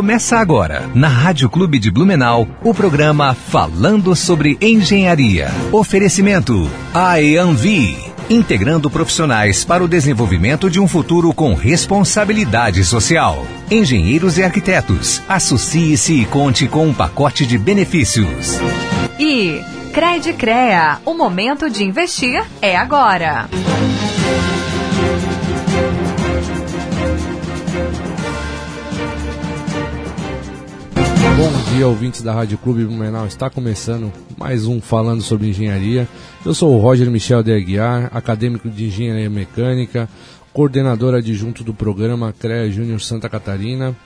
Começa agora, na Rádio Clube de Blumenau, o programa Falando sobre Engenharia. Oferecimento AEANVI, integrando profissionais para o desenvolvimento de um futuro com responsabilidade social. Engenheiros e arquitetos, associe-se e conte com um pacote de benefícios. E Cred Crea, o momento de investir é agora. Bom dia, ouvintes da Rádio Clube Blumenau. Está começando mais um Falando sobre Engenharia. Eu sou o Roger Michel de Aguiar, acadêmico de Engenharia Mecânica, coordenador adjunto do programa CREA Júnior Santa Catarina.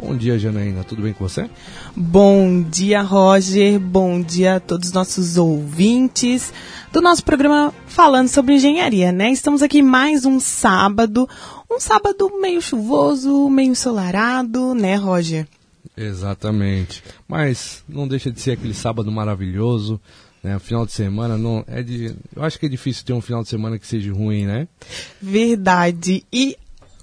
Bom dia, Janaína. Tudo bem com você? Bom dia, Roger. Bom dia a todos os nossos ouvintes do nosso programa Falando sobre Engenharia, né? Estamos aqui mais um sábado, um sábado meio chuvoso, meio ensolarado, né, Roger? Exatamente. Mas não deixa de ser aquele sábado maravilhoso, né? O final de semana não é de, eu acho que é difícil ter um final de semana que seja ruim, né? Verdade. E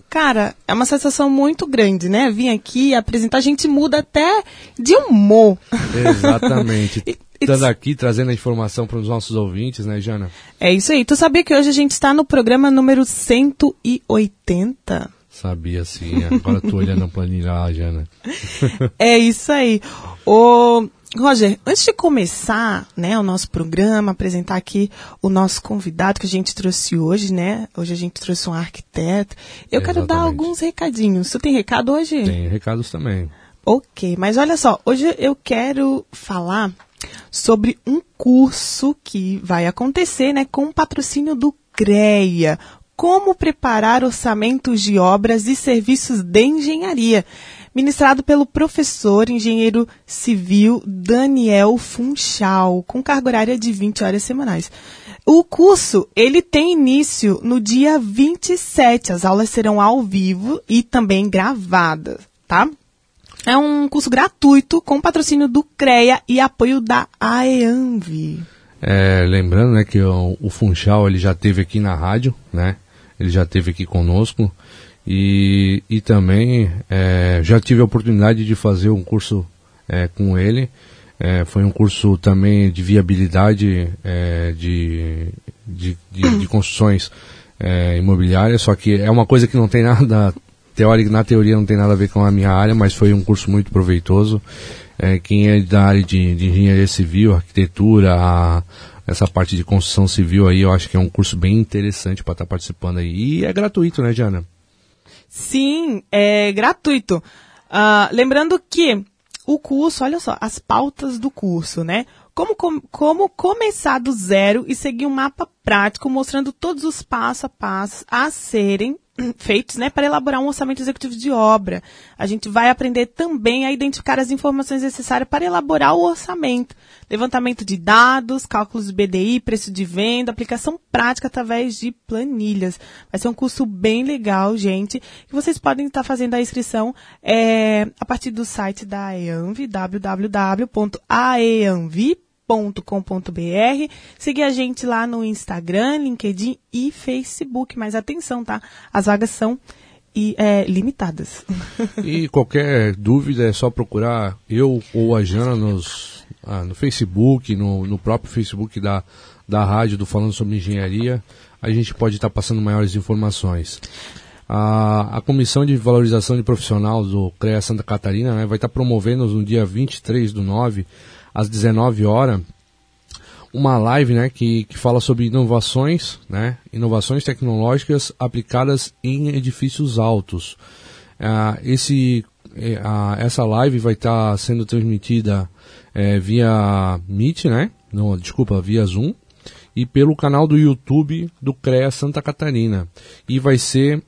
cara, é uma sensação muito grande, né? Vim aqui apresentar, a gente muda até de humor. Exatamente. Estando aqui, trazendo a informação para os nossos ouvintes, né, Jana? É isso aí. Tu sabia que hoje a gente está no programa número 180? Sabia sim, agora tô olhando a planilha lá, Jana. é isso aí. O Roger, antes de começar, né, o nosso programa, apresentar aqui o nosso convidado que a gente trouxe hoje, né? Hoje a gente trouxe um arquiteto. Eu quero Exatamente. dar alguns recadinhos. Você tem recado hoje? Tem recados também. Ok, mas olha só, hoje eu quero falar sobre um curso que vai acontecer, né, com o patrocínio do CREA. Como preparar orçamentos de obras e serviços de engenharia, ministrado pelo professor engenheiro civil Daniel Funchal, com carga horária de 20 horas semanais. O curso, ele tem início no dia 27. As aulas serão ao vivo e também gravadas, tá? É um curso gratuito com patrocínio do CREA e apoio da AEANV. É, lembrando, né, que o, o Funchal ele já teve aqui na rádio, né? Ele já teve aqui conosco e, e também é, já tive a oportunidade de fazer um curso é, com ele. É, foi um curso também de viabilidade é, de, de, de, de construções é, imobiliárias, só que é uma coisa que não tem nada teórica, na teoria não tem nada a ver com a minha área, mas foi um curso muito proveitoso. É, quem é da área de, de engenharia civil, arquitetura, a, essa parte de construção civil aí, eu acho que é um curso bem interessante para estar participando aí. E é gratuito, né, Jana? Sim, é gratuito. Ah, lembrando que o curso, olha só, as pautas do curso, né? Como, com- como começar do zero e seguir um mapa prático mostrando todos os passo a passo a serem feitos, né, para elaborar um orçamento executivo de obra. A gente vai aprender também a identificar as informações necessárias para elaborar o orçamento. Levantamento de dados, cálculos de BDI, preço de venda, aplicação prática através de planilhas. Vai ser um curso bem legal, gente. E vocês podem estar fazendo a inscrição é, a partir do site da AEANV, www.aeanv.com.br. Seguir a gente lá no Instagram, LinkedIn e Facebook. Mas atenção, tá? As vagas são e, é, limitadas. E qualquer dúvida é só procurar eu ou a Jana nos, ah, no Facebook, no, no próprio Facebook da, da rádio do Falando sobre Engenharia. A gente pode estar passando maiores informações. A, a Comissão de Valorização de Profissional do CREA Santa Catarina né, vai estar promovendo no dia 23 do 9, às 19 horas, uma live né, que, que fala sobre inovações, né, inovações tecnológicas aplicadas em edifícios altos. Ah, esse, ah, essa live vai estar sendo transmitida eh, via Meet, né? Não, desculpa, via Zoom e pelo canal do YouTube do CREA Santa Catarina. E vai ser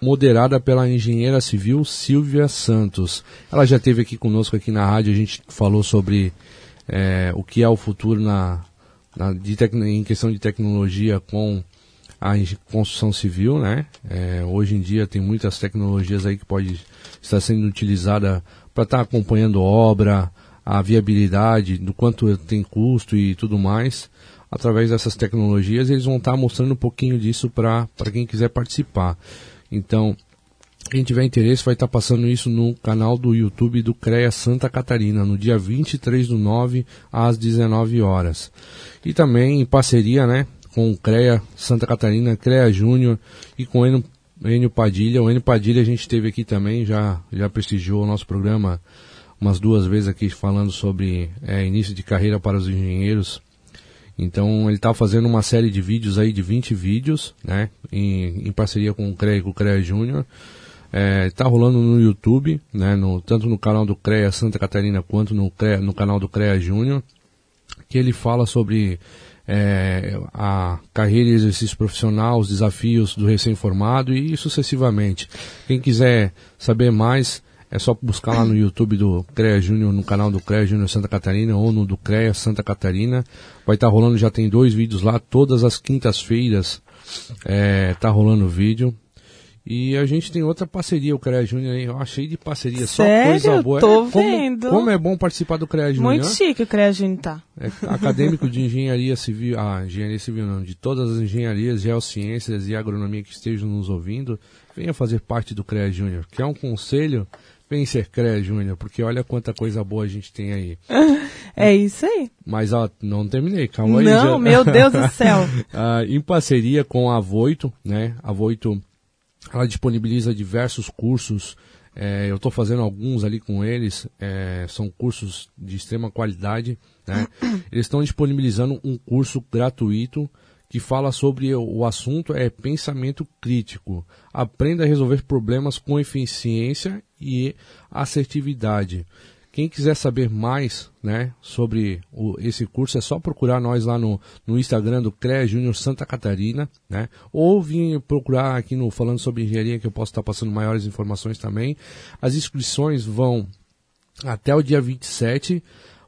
moderada pela engenheira civil Silvia Santos. Ela já esteve aqui conosco aqui na rádio, a gente falou sobre eh, o que é o futuro na, na- de em questão de tecnologia com a construção civil, né? É, hoje em dia tem muitas tecnologias aí que pode estar sendo utilizada para estar acompanhando obra, a viabilidade, do quanto tem custo e tudo mais. Através dessas tecnologias, eles vão estar mostrando um pouquinho disso para quem quiser participar. Então, Quem tiver interesse vai estar passando isso no canal do YouTube do CREA Santa Catarina, no dia 23 do 9 às 19 horas. E também em parceria né, com o CREA Santa Catarina, CREA Júnior e com o Enio, Enio Padilha. O Enio Padilha a gente teve aqui também, já, já prestigiou o nosso programa umas duas vezes aqui falando sobre é, início de carreira para os engenheiros. Então ele está fazendo uma série de vídeos aí, de 20 vídeos, né, em, em parceria com o CREA e com o CREA Júnior. Está é, rolando no YouTube, né, no, tanto no canal do CREA Santa Catarina quanto no, CREA, no canal do CREA Júnior, que ele fala sobre é, a carreira e exercício profissional, os desafios do recém-formado e sucessivamente. Quem quiser saber mais, é só buscar lá no YouTube do CREA Júnior, no canal do CREA Júnior Santa Catarina ou no do CREA Santa Catarina. Vai estar tá rolando, já tem dois vídeos lá, todas as quintas-feiras é, tá rolando o vídeo. E a gente tem outra parceria, o CREA Júnior, eu achei de parceria, Sério? só coisa boa. Tô é, como, vendo. Como é bom participar do CREA Júnior. Muito chique o CREA Júnior tá. É acadêmico de engenharia civil, ah, engenharia civil não, de todas as engenharias, geociências e agronomia que estejam nos ouvindo, venha fazer parte do CREA Júnior, que é um conselho, vem ser CREA Júnior, porque olha quanta coisa boa a gente tem aí. É isso aí. Mas ó, não terminei, calma aí. Não, já. meu Deus do céu. Ah, em parceria com a Voito, né? A Voito ela disponibiliza diversos cursos. É, eu estou fazendo alguns ali com eles. é, são cursos de extrema qualidade. Né? Eles estão disponibilizando um curso gratuito que fala sobre o, assunto é pensamento crítico. Aprenda a resolver problemas com eficiência e assertividade. Quem quiser saber mais né, sobre o, esse curso, é só procurar nós lá no, no Instagram do CREA Júnior Santa Catarina, né? Ou vir procurar aqui no Falando sobre Engenharia, que eu posso estar passando maiores informações também. As inscrições vão até o dia 27.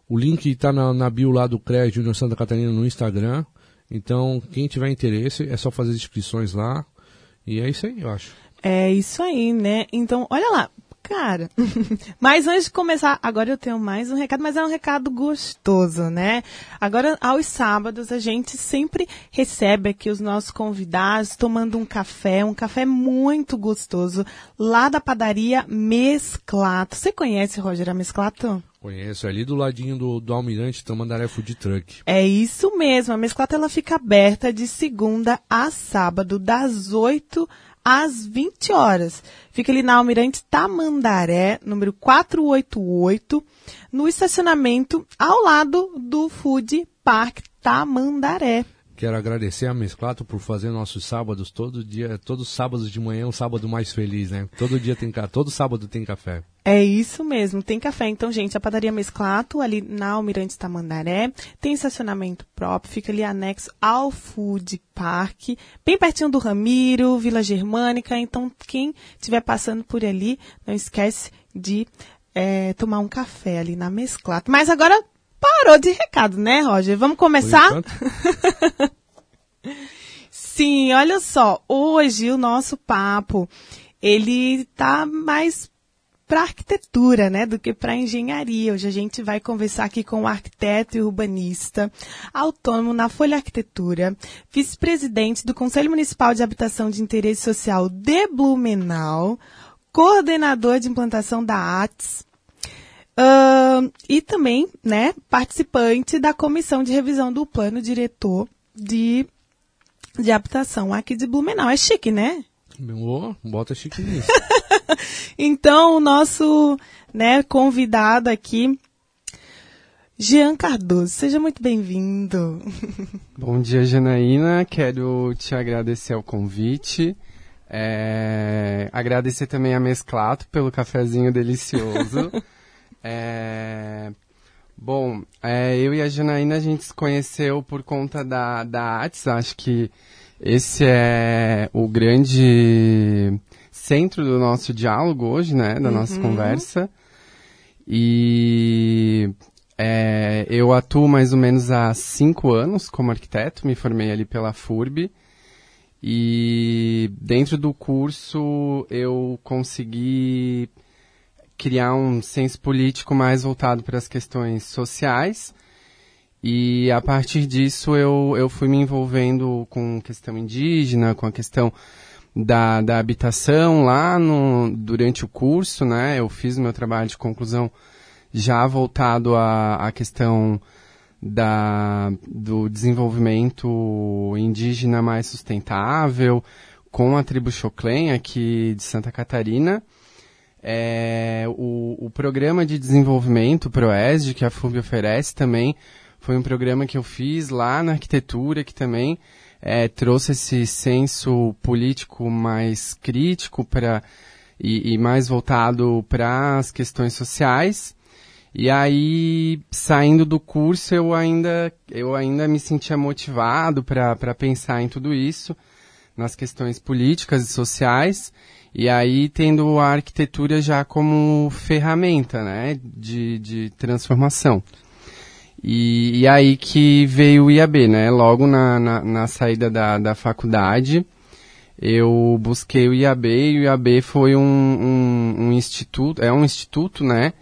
O link está na, na bio lá do CREA Júnior Santa Catarina no Instagram. Então, quem tiver interesse, é só fazer inscrições lá. E é isso aí, eu acho. É isso aí, né? Então, olha lá. Cara, mas antes de começar, agora eu tenho mais um recado, mas é um recado gostoso, né? Agora, aos sábados, a gente sempre recebe aqui os nossos convidados tomando um café, um café muito gostoso, lá da padaria Mesclato. Você conhece, Roger, a Mesclato? Conheço, é ali do ladinho do, do Almirante Tamandaré Food Truck. É isso mesmo, a Mesclato ela fica aberta de segunda a sábado, das 8 às 20 horas. Fica ali na Almirante Tamandaré, número 488, no estacionamento ao lado do Food Park Tamandaré. Quero agradecer a Mesclato por fazer nossos sábados todo dia, todos os sábados de manhã, um sábado mais feliz, né? Todo dia tem todo sábado tem café. É isso mesmo, tem café. Então, gente, a padaria Mesclato, ali na Almirante Tamandaré, tem estacionamento próprio, fica ali anexo ao Food Park, bem pertinho do Ramiro, Vila Germânica. Então, quem estiver passando por ali, não esquece de é, tomar um café ali na Mesclato. Mas agora parou de recado, né, Roger? Vamos começar? Sim, olha só, hoje o nosso papo, ele tá mais para arquitetura, né, do que para engenharia. Hoje a gente vai conversar aqui com o arquiteto e urbanista, autônomo na Folha Arquitetura, vice-presidente do Conselho Municipal de Habitação de Interesse Social de Blumenau, coordenador de implantação da ATS, uh, e também, né, participante da comissão de revisão do plano diretor de, de habitação aqui de Blumenau. É chique, né? Oh, bota chique nisso. então, o nosso né, convidado aqui, Jean Cardoso, seja muito bem-vindo. Bom dia, Janaína. Quero te agradecer o convite. É, agradecer também a Mesclato pelo cafezinho delicioso. é, bom, é, eu e a Janaína a gente se conheceu por conta da, da ATS, acho que esse é o grande centro do nosso diálogo hoje, né? Da nossa Uhum. conversa. E é, eu atuo mais ou menos há cinco anos como arquiteto, me formei ali pela FURB. E dentro do curso eu consegui criar um senso político mais voltado para as questões sociais. E a partir disso eu, eu fui me envolvendo com questão indígena, com a questão da, da habitação lá no, durante o curso, né? Eu fiz meu trabalho de conclusão já voltado à, à questão da, do desenvolvimento indígena mais sustentável, com a tribo Choclen aqui de Santa Catarina. É, o, o programa de desenvolvimento ProESD, que a FUB oferece também, foi um programa que eu fiz lá na arquitetura, que também é, trouxe esse senso político mais crítico para e, e mais voltado para as questões sociais. E aí, saindo do curso, eu ainda, eu ainda me sentia motivado para pensar em tudo isso, nas questões políticas e sociais, e aí tendo a arquitetura já como ferramenta, né, de, de transformação. E, e aí que veio o IAB, né, logo na, na, na saída da, da faculdade, eu busquei o IAB, e o IAB foi um, um, um instituto, é um instituto, né,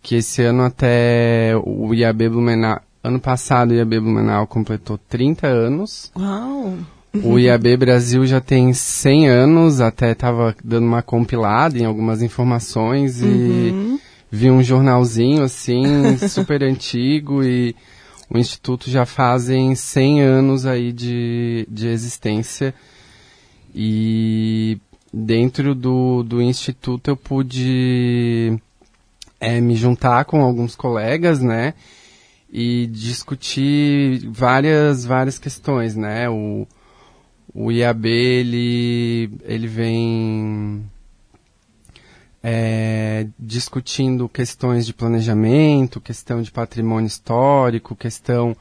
que esse ano até o IAB Blumenau, ano passado o IAB Blumenau completou 30 anos. Uau! O IAB Brasil já tem 100 anos, até estava dando uma compilada em algumas informações e vi um jornalzinho assim, super antigo e o Instituto já fazem 100 anos aí de, de existência e dentro do, do Instituto eu pude é, me juntar com alguns colegas, né? E discutir várias, várias questões, né? O, o IAB, ele, ele vem é, discutindo questões de planejamento, questão de patrimônio histórico, questão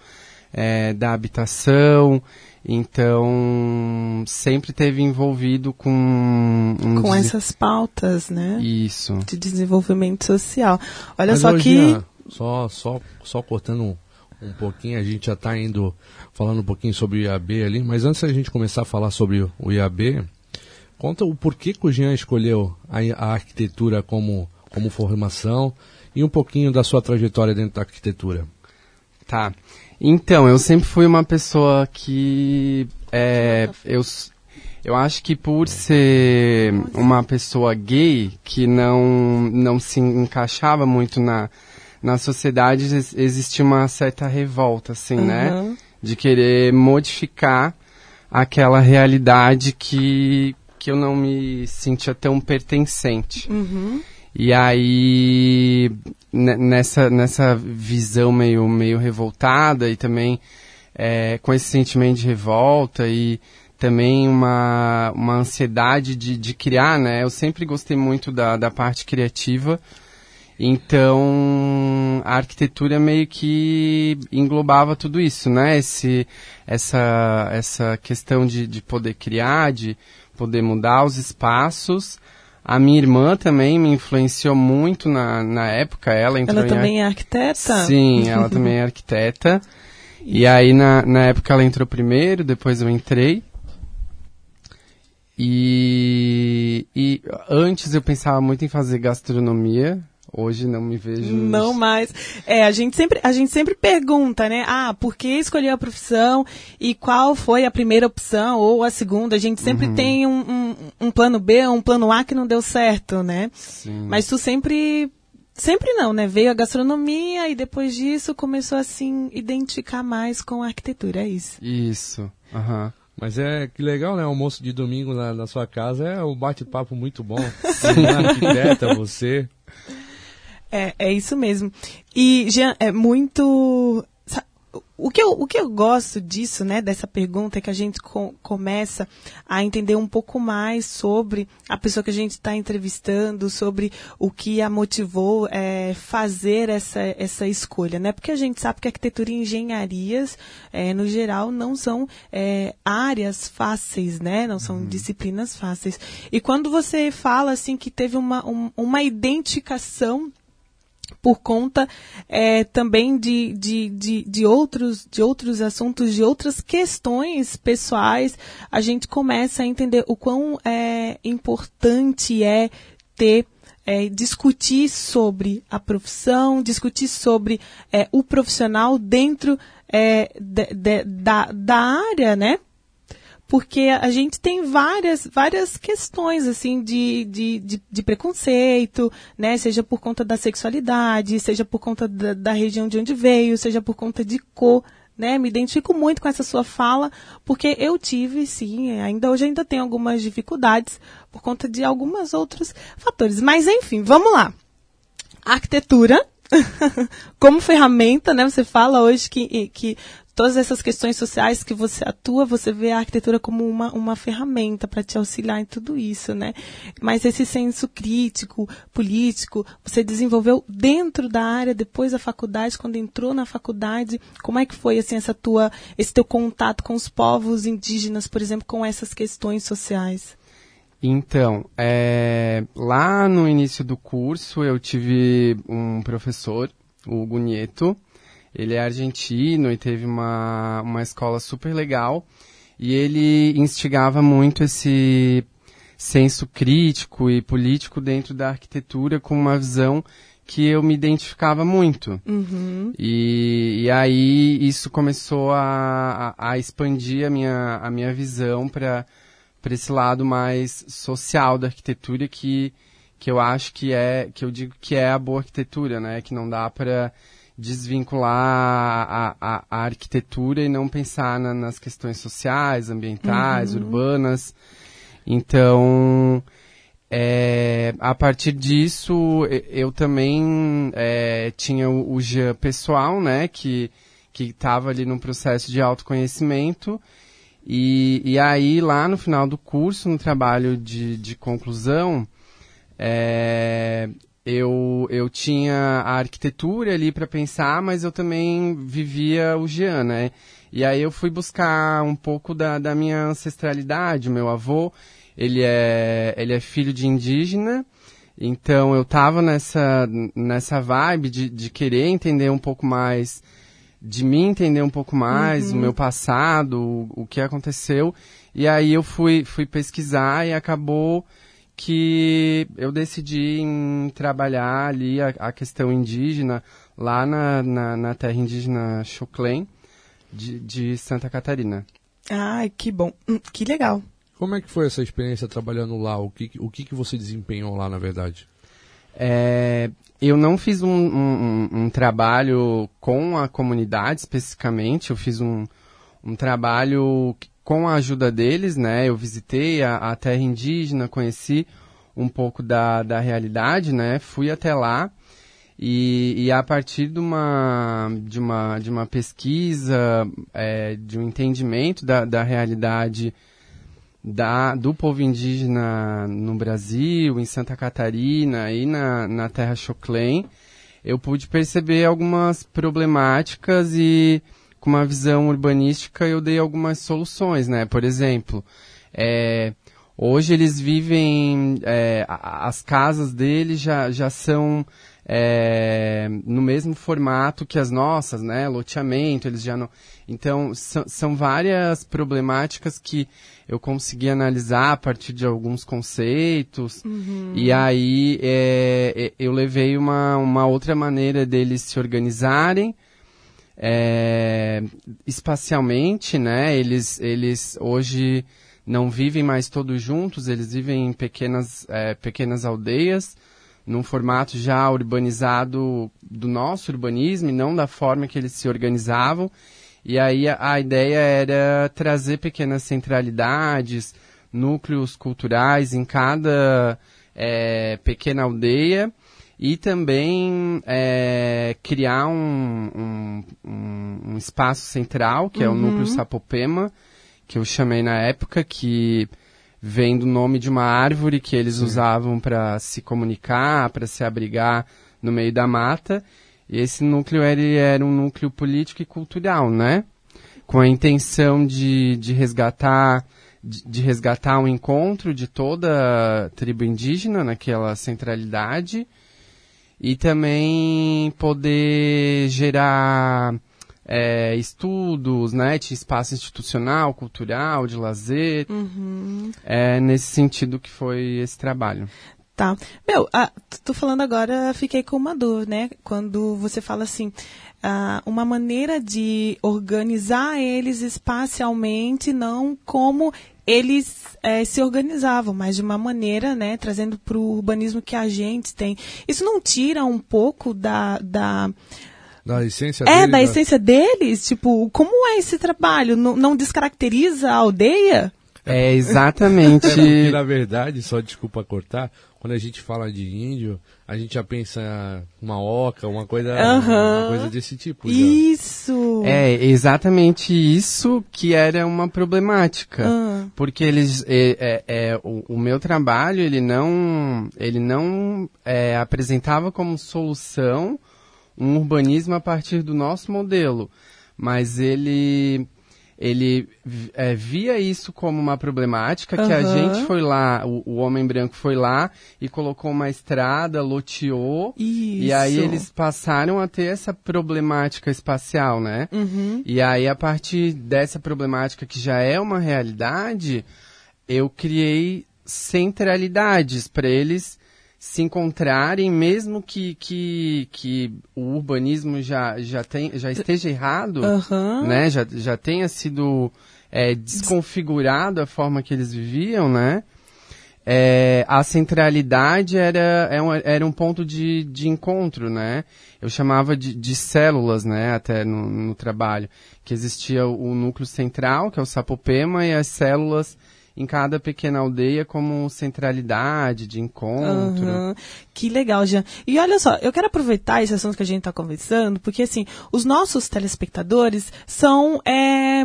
é, da habitação, então sempre teve envolvido com um com essas pautas, né? Isso. De desenvolvimento social. Olha Mas só hoje, que só só só cortando um, pouquinho, a gente já está indo falando um pouquinho sobre o IAB ali, mas antes da gente começar a falar sobre o IAB, conta o porquê que o Jean escolheu a, a arquitetura como como formação e um pouquinho da sua trajetória dentro da arquitetura. Tá. Então, eu sempre fui uma pessoa que. É, eu, eu acho que por ser uma pessoa gay, que não, não se encaixava muito na, na sociedade, existia uma certa revolta, assim, né? De querer modificar aquela realidade que, que eu não me sentia tão pertencente. E aí, nessa, nessa visão meio, meio revoltada e também é, com esse sentimento de revolta e também uma, uma ansiedade de, de criar, né? Eu sempre gostei muito da, da parte criativa, então a arquitetura meio que englobava tudo isso, né? Esse, essa, essa questão de, de poder criar, de poder mudar os espaços, a minha irmã também me influenciou muito na, na época. Ela entrou ela também é arquiteta? Sim, ela também é arquiteta. E aí, na, na época, ela entrou primeiro, depois eu entrei. E, e antes eu pensava muito em fazer gastronomia. Hoje não me vejo. Não mais. É, a gente sempre, a gente sempre pergunta, né? Ah, por que escolheu a profissão e qual foi a primeira opção ou a segunda? A gente sempre tem um, um, um plano B, um plano A que não deu certo, né? Sim. Mas tu sempre, sempre não, né? Veio a gastronomia e depois disso começou a se identificar mais com a arquitetura, é isso. Isso. Aham. Mas é que legal, né? Almoço de domingo na, na sua casa é um bate-papo muito bom. Você é arquiteta, você. É, é isso mesmo. E, Jean, é muito. O que, eu, o que eu gosto disso, né, dessa pergunta, é que a gente co- começa a entender um pouco mais sobre a pessoa que a gente está entrevistando, sobre o que a motivou é, fazer essa, essa escolha, né? Porque a gente sabe que arquitetura e engenharias, é, no geral, não são é, áreas fáceis, né? Não são disciplinas fáceis. E quando você fala, assim, que teve uma, um- uma identificação por conta eh, também de, de, de, de, outros, de outros assuntos, de outras questões pessoais, a gente começa a entender o quão é, importante é ter é, discutir sobre a profissão, discutir sobre é, o profissional dentro é, de- de- da, da área, né? Porque a gente tem várias, várias questões, assim, de, de, de, de preconceito, né? Seja por conta da sexualidade, seja por conta da, da região de onde veio, seja por conta de cor, né? Me identifico muito com essa sua fala, porque eu tive, sim, ainda hoje ainda tenho algumas dificuldades por conta de alguns outros fatores. Mas enfim, vamos lá. Arquitetura, como ferramenta, né? Você fala hoje que, que todas essas questões sociais que você atua, você vê a arquitetura como uma, uma ferramenta para te auxiliar em tudo isso, né? Mas esse senso crítico, político, você desenvolveu dentro da área, depois da faculdade, quando entrou na faculdade, como é que foi assim essa tua, esse teu contato com os povos indígenas, por exemplo, com essas questões sociais? Então, é, lá no início do curso eu tive um professor, o Hugo Nieto, ele é argentino e teve uma, uma escola super legal. E ele instigava muito esse senso crítico e político dentro da arquitetura com uma visão que eu me identificava muito. Uhum. E, e aí isso começou a, a, a expandir a minha, a minha visão para esse lado mais social da arquitetura que, que eu acho que é, que eu digo que é a boa arquitetura, né? Que não dá para desvincular a, a, a, arquitetura e não pensar na, nas questões sociais, ambientais, uhum. urbanas. Então, é, a partir disso, eu também é, tinha o, o Jean pessoal, né, que que estava ali num processo de autoconhecimento. E, e aí, lá no final do curso, no trabalho de, de conclusão, é, eu, eu tinha a arquitetura ali para pensar, mas eu também vivia o Jean, né? E aí eu fui buscar um pouco da, da minha ancestralidade. Meu avô, ele é, ele é filho de indígena, então eu tava nessa, nessa vibe de, de querer entender um pouco mais, de me entender um pouco mais, uhum. o meu passado, o, o que aconteceu. E aí eu fui, fui pesquisar e acabou que eu decidi em trabalhar ali a, a questão indígena lá na, na, na terra indígena Choclen de, de Santa Catarina. Ai, que bom. Hum, que legal. Como é que foi essa experiência trabalhando lá? O que, o que, que você desempenhou lá, na verdade? É, eu não fiz um, um, um, trabalho com a comunidade especificamente, eu fiz um, um trabalho com a ajuda deles, né, eu visitei a, a terra indígena, conheci um pouco da, da realidade, né, fui até lá e, e a partir de uma, de uma, de uma pesquisa, é, de um entendimento da, da realidade da, do povo indígena no Brasil, em Santa Catarina e na, na terra Choclen, eu pude perceber algumas problemáticas e com uma visão urbanística, eu dei algumas soluções, né? Por exemplo, é, hoje eles vivem, é, as casas deles já, já são é, no mesmo formato que as nossas, né? Loteamento, eles já não. Então, são, são várias problemáticas que eu consegui analisar a partir de alguns conceitos. Uhum. E aí é, é eu levei uma, uma outra maneira deles se organizarem é, espacialmente, né? Eles, eles hoje não vivem mais todos juntos, eles vivem em pequenas, é, pequenas aldeias, num formato já urbanizado do nosso urbanismo e não da forma que eles se organizavam. E aí a, a ideia era trazer pequenas centralidades, núcleos culturais em cada é, pequena aldeia e também é, criar um, um, um, espaço central, que uhum. é o uhum. núcleo Sapopema, que eu chamei na época, que vem do nome de uma árvore que eles Sim. usavam para se comunicar, para se abrigar no meio da mata. E esse núcleo ele era um núcleo político e cultural, né? Com a intenção de, de resgatar de, de resgatar um encontro de toda a tribo indígena naquela centralidade e também poder gerar é, estudos, né, de espaço institucional, cultural, de lazer, uhum. é nesse sentido que foi esse trabalho. Tá. Meu, ah, tô falando agora, fiquei com uma dor, né? Quando você fala assim, ah, uma maneira de organizar eles espacialmente, não como eles eh, se organizavam, mas de uma maneira, né, trazendo para o urbanismo que a gente tem. Isso não tira um pouco da, da Da essência é dele, da essência deles? Tipo, como é esse trabalho? Não, não descaracteriza a aldeia? É exatamente. É porque, na verdade, só desculpa cortar, quando a gente fala de índio, a gente já pensa uma oca, uma coisa, uma coisa desse tipo. já. Isso! É exatamente isso que era uma problemática. Ah. Porque eles, é, é, é, o, o meu trabalho, ele não, ele não é, apresentava como solução um urbanismo a partir do nosso modelo, mas ele, ele é, via isso como uma problemática que a gente foi lá, o, o homem branco foi lá e colocou uma estrada, loteou, e aí Isso. eles passaram a ter essa problemática espacial, né? Uhum. E aí, a partir dessa problemática que já é uma realidade, eu criei centralidades para eles se encontrarem, mesmo que, que, que o urbanismo já, já, tem, já esteja errado, Aham. né? Já, já tenha sido é, desconfigurado a forma que eles viviam, né? É, a centralidade era, é um- era um ponto de, de encontro, né? Eu chamava de, de células, né? Até no, no trabalho. Que existia o núcleo central, que é o sapopema, e as células em cada pequena aldeia como centralidade de encontro. Aham. Que legal, Jean. E olha só, eu quero aproveitar esse assunto que a gente está conversando, porque assim, os nossos telespectadores são. É,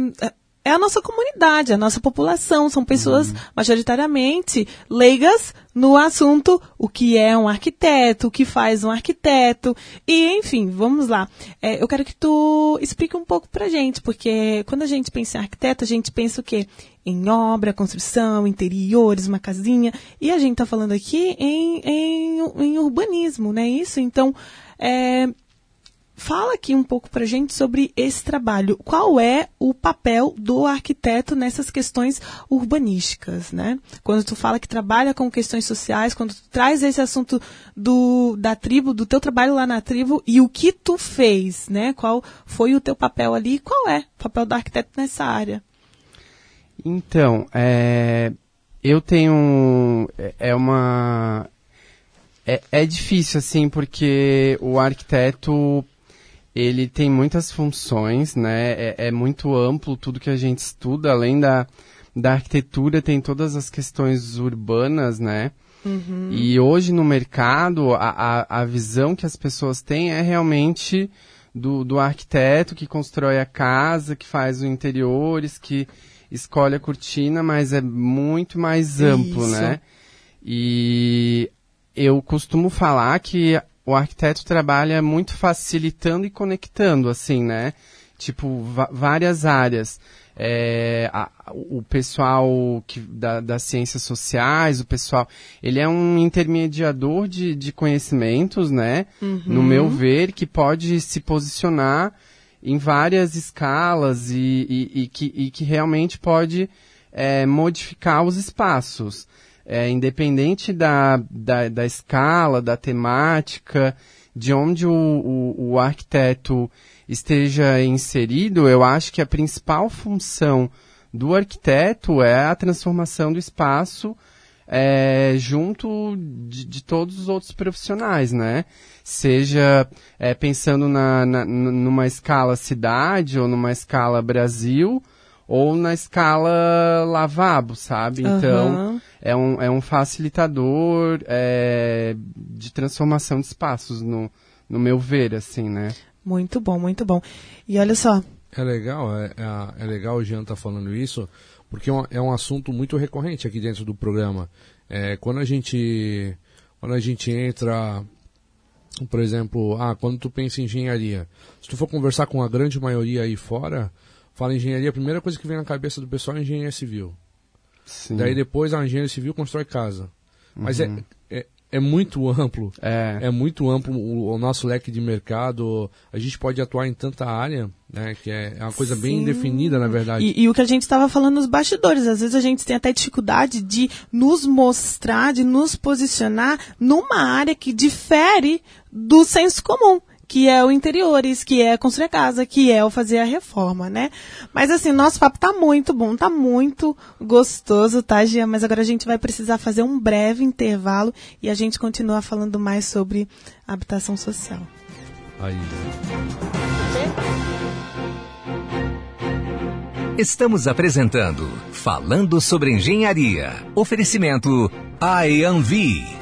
é a nossa comunidade, a nossa população, são pessoas majoritariamente leigas no assunto o que é um arquiteto, o que faz um arquiteto, e enfim, vamos lá. É, eu quero que tu explique um pouco pra gente, porque quando a gente pensa em arquiteto, a gente pensa o quê? Em obra, construção, interiores, uma casinha, e a gente tá falando aqui em, em, em urbanismo, né? Isso, então, é, Fala aqui um pouco pra gente sobre esse trabalho. Qual é o papel do arquiteto nessas questões urbanísticas, né? Quando tu fala que trabalha com questões sociais, quando tu traz esse assunto do, da tribo, do teu trabalho lá na tribo e o que tu fez, né? Qual foi o teu papel ali qual é o papel do arquiteto nessa área? Então, é, eu tenho. É é uma. É, é difícil, assim, porque o arquiteto ele tem muitas funções, né? É, é muito amplo tudo que a gente estuda, além da, da arquitetura, tem todas as questões urbanas, né? E hoje no mercado, a, a, a visão que as pessoas têm é realmente do, do arquiteto que constrói a casa, que faz os interiores, que escolhe a cortina, mas é muito mais amplo, Isso. né? E eu costumo falar que o arquiteto trabalha muito facilitando e conectando, assim, né? Tipo, várias áreas. É, a- o pessoal que, da, das ciências sociais, o pessoal, ele é um intermediador de, de conhecimentos, né? No meu ver, que pode se posicionar em várias escalas e, e, e que, e que realmente pode é, modificar os espaços. É, independente da, da, da escala, da temática, de onde o, o, o arquiteto esteja inserido, eu acho que a principal função do arquiteto é a transformação do espaço é, junto de, de todos os outros profissionais, né? Seja é, pensando na, na, numa escala cidade ou numa escala Brasil ou na escala lavabo, sabe? Então, Aham. é um, é um facilitador é, de transformação de espaços, no, no meu ver, assim, né? Muito bom, muito bom. E olha só, É legal, é, é, é legal o Jean estar falando isso, porque é um, é um assunto muito recorrente aqui dentro do programa. É, quando a gente quando a gente entra, por exemplo, ah, quando tu pensa em engenharia, se tu for conversar com a grande maioria aí fora, fala em engenharia, a primeira coisa que vem na cabeça do pessoal é engenharia civil. Sim. Daí depois a engenharia civil constrói casa. Mas é, é, é muito amplo. É. É muito amplo o, o nosso leque de mercado. A gente pode atuar em tanta área, né? Que é uma coisa bem Sim. definida, na verdade. E, e o que a gente estava falando nos bastidores, às vezes a gente tem até dificuldade de nos mostrar, de nos posicionar numa área que difere do senso comum. Que é o interiores, que é construir a casa, que é o fazer a reforma, né? Mas assim, nosso papo tá muito bom, tá muito gostoso, tá, Gia? Mas agora a gente vai precisar fazer um breve intervalo e a gente continua falando mais sobre habitação social. Aí. Estamos apresentando Falando sobre Engenharia. Oferecimento AEANVI.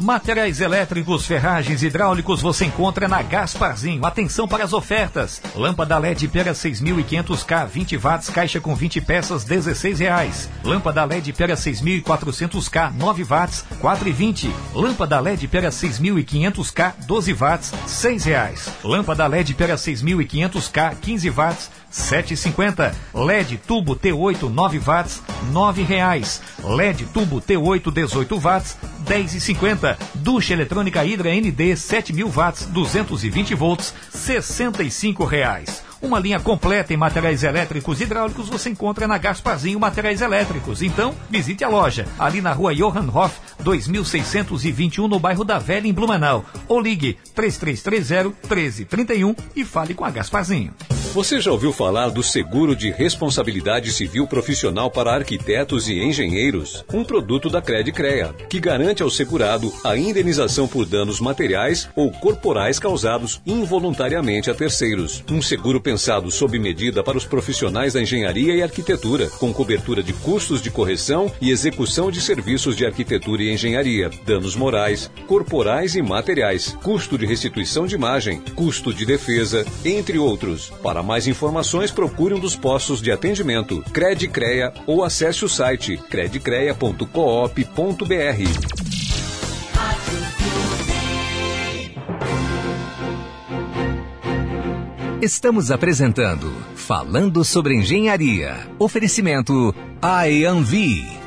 Materiais elétricos, ferragens hidráulicos você encontra na Gasparzinho. Atenção para as ofertas. Lâmpada LED Pera 6500K 20 watts, caixa com 20 peças, 16 reais. Lâmpada LED Pera 6400K 9 watts, 4,20. Lâmpada LED Pera 6500K 12 watts, 6 reais. Lâmpada LED Pera 6500K 15 watts, 7,50. LED tubo T8 9 watts, 9 reais. LED tubo T8 18 watts, 10,50. Ducha eletrônica Hidra ND 7000 watts, 220 volts, 65 reais. Uma linha completa em materiais elétricos e hidráulicos você encontra na Gasparzinho Materiais Elétricos. Então, visite a loja, ali na rua Johann Hoff, 2621, no bairro da Velha, em Blumenau. Ou ligue 3330-1331 e fale com a Gasparzinho. Você já ouviu falar do seguro de responsabilidade civil profissional para arquitetos e engenheiros? Um produto da Credicrea, que garante ao segurado a indenização por danos materiais ou corporais causados involuntariamente a terceiros. Um seguro pensado sob medida para os profissionais da engenharia e arquitetura, com cobertura de custos de correção e execução de serviços de arquitetura e engenharia, danos morais, corporais e materiais, custo de restituição de imagem, custo de defesa, entre outros. Para mais informações, procure um dos postos de atendimento, Credicrea ou acesse o site credicrea.coop.br. Estamos apresentando Falando sobre Engenharia. Oferecimento AEANVI.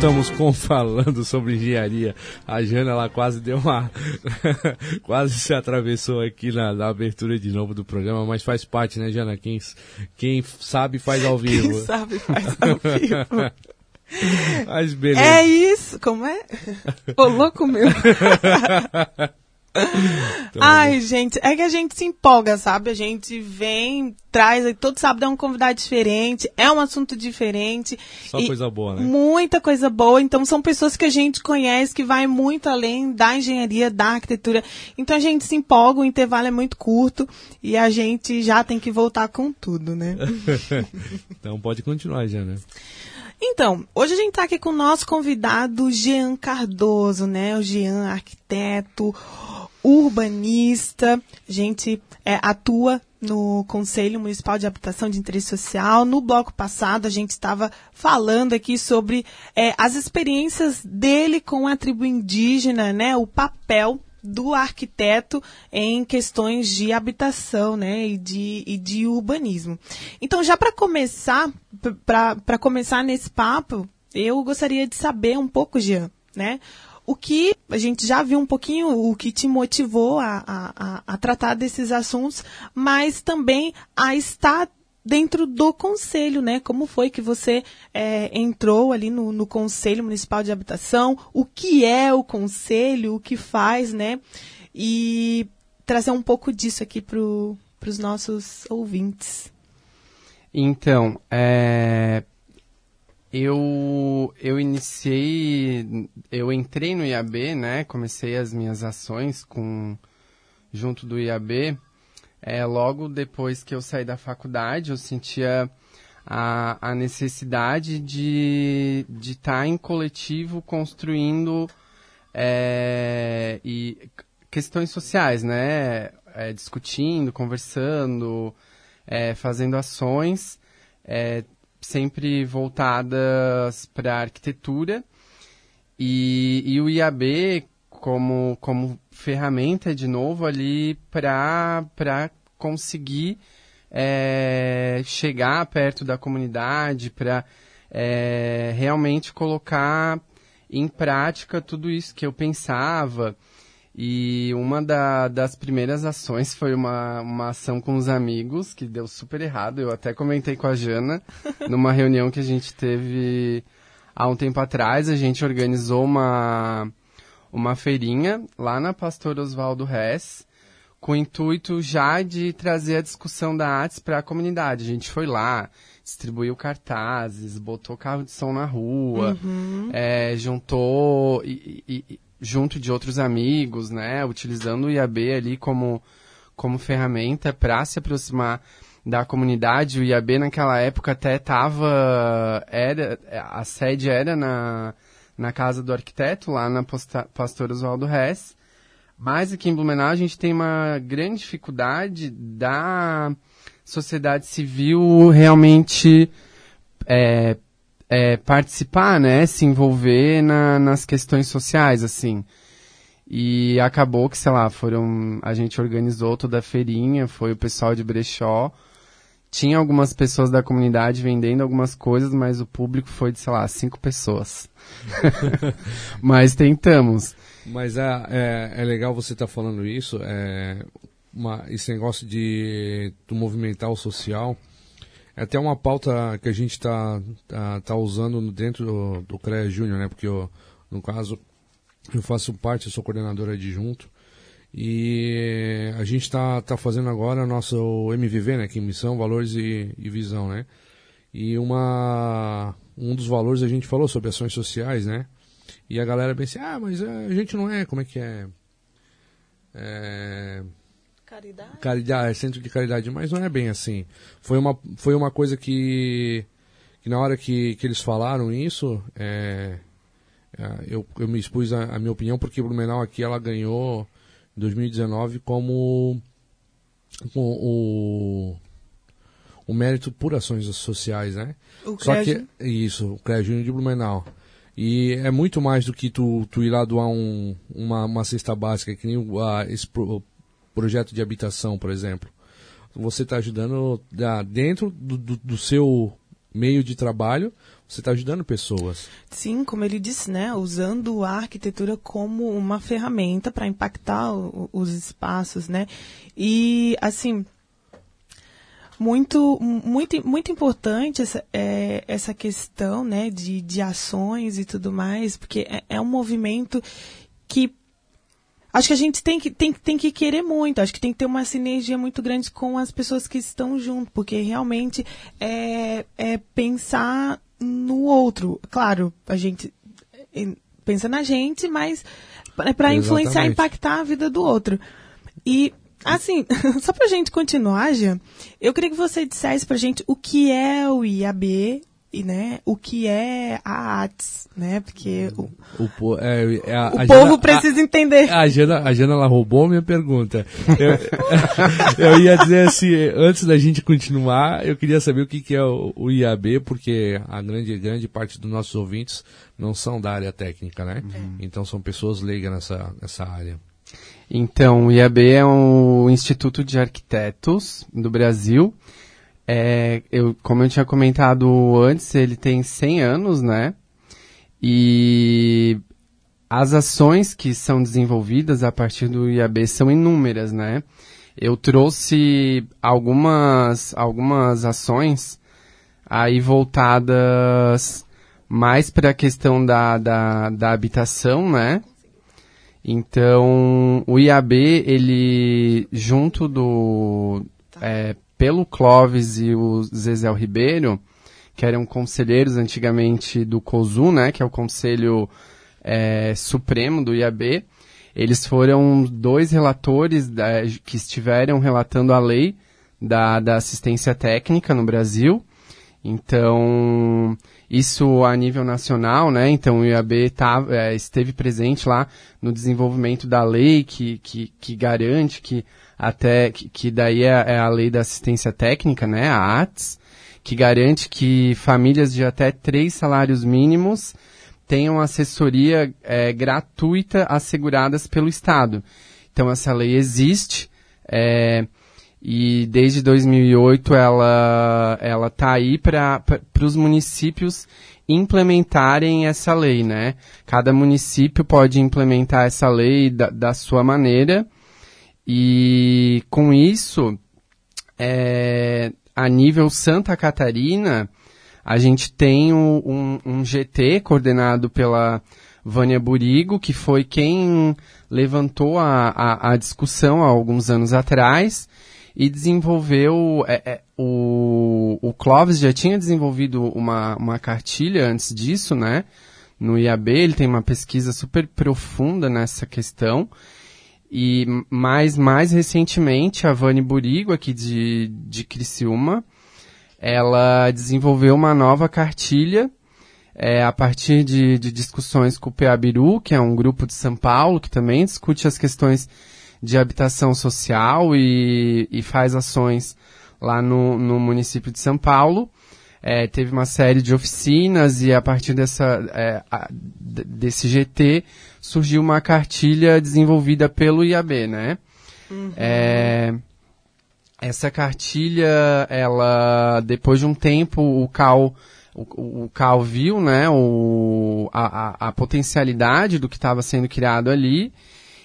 Voltamos com falando sobre engenharia. A Jana ela quase deu uma. quase se atravessou aqui na, na abertura de novo do programa, mas faz parte, né, Jana? Quem, quem sabe faz ao vivo. Quem sabe faz ao vivo. Mas beleza. É isso, como é? Ô, louco meu. Ai, gente, é que a gente se empolga, sabe? A gente vem, traz, aí todo sábado é um convidado diferente, é um assunto diferente. Só coisa boa, né? Muita coisa boa. Então, são pessoas que a gente conhece, que vai muito além da engenharia, da arquitetura. Então, a gente se empolga, o intervalo é muito curto e a gente já tem que voltar com tudo, né? então pode continuar, Jana. Então, hoje a gente está aqui com o nosso convidado Jean Cardoso, né? O Jean, arquiteto, urbanista. A gente é, atua no Conselho Municipal de Habitação de Interesse Social. No bloco passado, a gente estava falando aqui sobre é, as experiências dele com a tribo indígena, né? O papel do arquiteto em questões de habitação né, e, de, e de urbanismo. Então, já para começar, para começar nesse papo, eu gostaria de saber um pouco, Jean, né? O que a gente já viu um pouquinho o que te motivou a, a, a tratar desses assuntos, mas também a estar dentro do conselho, né? Como foi que você é, entrou ali no, no, Conselho Municipal de Habitação? O que é o conselho? O que faz, né? E trazer um pouco disso aqui para os nossos ouvintes. Então, é, eu eu iniciei, eu entrei no IAB, né? Comecei as minhas ações com junto do IAB é, logo depois que eu saí da faculdade, eu sentia a, a necessidade de estar de tá em coletivo construindo é, e questões sociais, né? É, discutindo, conversando, é, fazendo ações, é, sempre voltadas para a arquitetura. E, e o IAB como, como ferramenta, de novo, ali para conseguir é, chegar perto da comunidade, para é, realmente colocar em prática tudo isso que eu pensava. E uma da, das primeiras ações foi uma, uma ação com os amigos, que deu super errado. Eu até comentei com a Jana, numa reunião que a gente teve há um tempo atrás. A gente organizou uma, uma feirinha lá na Pastor Oswaldo Hess, com o intuito já de trazer a discussão da artes para a comunidade. A gente foi lá, distribuiu cartazes, botou carro de som na rua, uhum. é, juntou e, e, junto de outros amigos, né, utilizando o IAB ali como como ferramenta para se aproximar da comunidade. O IAB naquela época até estava era a sede era na na casa do arquiteto lá na Posta, Pastor Oswaldo Hess mas aqui em Blumenau a gente tem uma grande dificuldade da sociedade civil realmente é, é, participar, né, se envolver na, nas questões sociais, assim. E acabou que, sei lá, foram. A gente organizou toda a feirinha, foi o pessoal de brechó. Tinha algumas pessoas da comunidade vendendo algumas coisas, mas o público foi de, sei lá, cinco pessoas. mas tentamos. Mas é, é, é legal você estar tá falando isso, é, uma, esse negócio de do movimental social. É até uma pauta que a gente está tá, tá, usando dentro do, do CREA Júnior, né? Porque eu, no caso eu faço parte, eu sou coordenador adjunto. E a gente está tá fazendo agora o nosso MVV, né? Que é Missão, Valores e, e Visão, né? E uma, um dos valores a gente falou sobre ações sociais, né? E a galera pensa, ah, mas a gente não é, como é que é? é... Caridade? Caridade, é centro de caridade, mas não é bem assim. Foi uma, foi uma coisa que, que na hora que, que eles falaram isso, é, é eu, eu me expus a, a, minha opinião, porque Blumenau aqui ela ganhou 2019 como, o, o mérito por ações sociais, né? O Só que, isso, o Júnior de Blumenau. E é muito mais do que tu, tu ir lá doar um, uma, uma cesta básica, que nem uh, esse pro, projeto de habitação, por exemplo. Você está ajudando uh, dentro do, do, do, seu meio de trabalho, você está ajudando pessoas. Sim, como ele disse, né? Usando a arquitetura como uma ferramenta para impactar o, os espaços, né? E, assim, muito, muito, muito importante essa, é, essa questão né, de, de ações e tudo mais, porque é, é um movimento que acho que a gente tem que, tem, tem que querer muito, acho que tem que ter uma sinergia muito grande com as pessoas que estão junto, porque realmente é, é pensar no outro. Claro, a gente pensa na gente, mas é para influenciar, impactar a vida do outro. E Assim, só pra gente continuar, Jean, eu queria que você dissesse pra gente o que é o IAB e, né, o que é a ATS, né, porque o, o, é, é a, o a povo Jana, precisa a, entender. A Jana, a Jana ela roubou minha pergunta. Eu, eu, ia dizer assim, antes da gente continuar, eu queria saber o que, que é o, o, IAB, porque a grande, grande parte dos nossos ouvintes não são da área técnica, né? Uhum. Então são pessoas leigas nessa, nessa área. Então, o IAB é um Instituto de Arquitetos do Brasil. É, eu, como eu tinha comentado antes, ele tem 100 anos, né? E as ações que são desenvolvidas a partir do IAB são inúmeras, né? Eu trouxe algumas, algumas ações aí voltadas mais para a questão da, da, da habitação, né? Então, o IAB, ele, junto do, tá. é, pelo Clóvis e o Zezé Ribeiro, que eram conselheiros antigamente do COSU, né, que é o Conselho é, Supremo do IAB, eles foram dois relatores da, que estiveram relatando a lei da, da assistência técnica no Brasil. Então, isso a nível nacional, né? Então, o IAB tá, é, esteve presente lá no desenvolvimento da lei que, que, que garante que até, que, que daí é, é, a lei da assistência técnica, né? A ATS, que garante que famílias de até três salários mínimos tenham assessoria é, gratuita asseguradas pelo Estado. Então, essa lei existe, é, e desde 2008 ela ela está aí para os municípios implementarem essa lei, né? Cada município pode implementar essa lei da, da sua maneira e com isso, é, a nível Santa Catarina, a gente tem um, um GT coordenado pela Vânia Burigo, que foi quem levantou a, a, a discussão há alguns anos atrás e desenvolveu. É, é, o, o Clóvis já tinha desenvolvido uma, uma cartilha antes disso, né? No IAB, ele tem uma pesquisa super profunda nessa questão. E mais, mais recentemente, a Vani Burigo, aqui de, de Criciúma, ela desenvolveu uma nova cartilha é, a partir de, de discussões com o PABIRU, que é um grupo de São Paulo, que também discute as questões de habitação social e, e faz ações lá no, no município de São Paulo. É, teve uma série de oficinas e a partir dessa, é, a, desse GT surgiu uma cartilha desenvolvida pelo IAB, né? Uhum. É, essa cartilha, ela, depois de um tempo, o CAL, o, o CAL viu, né, o, a, a, a potencialidade do que estava sendo criado ali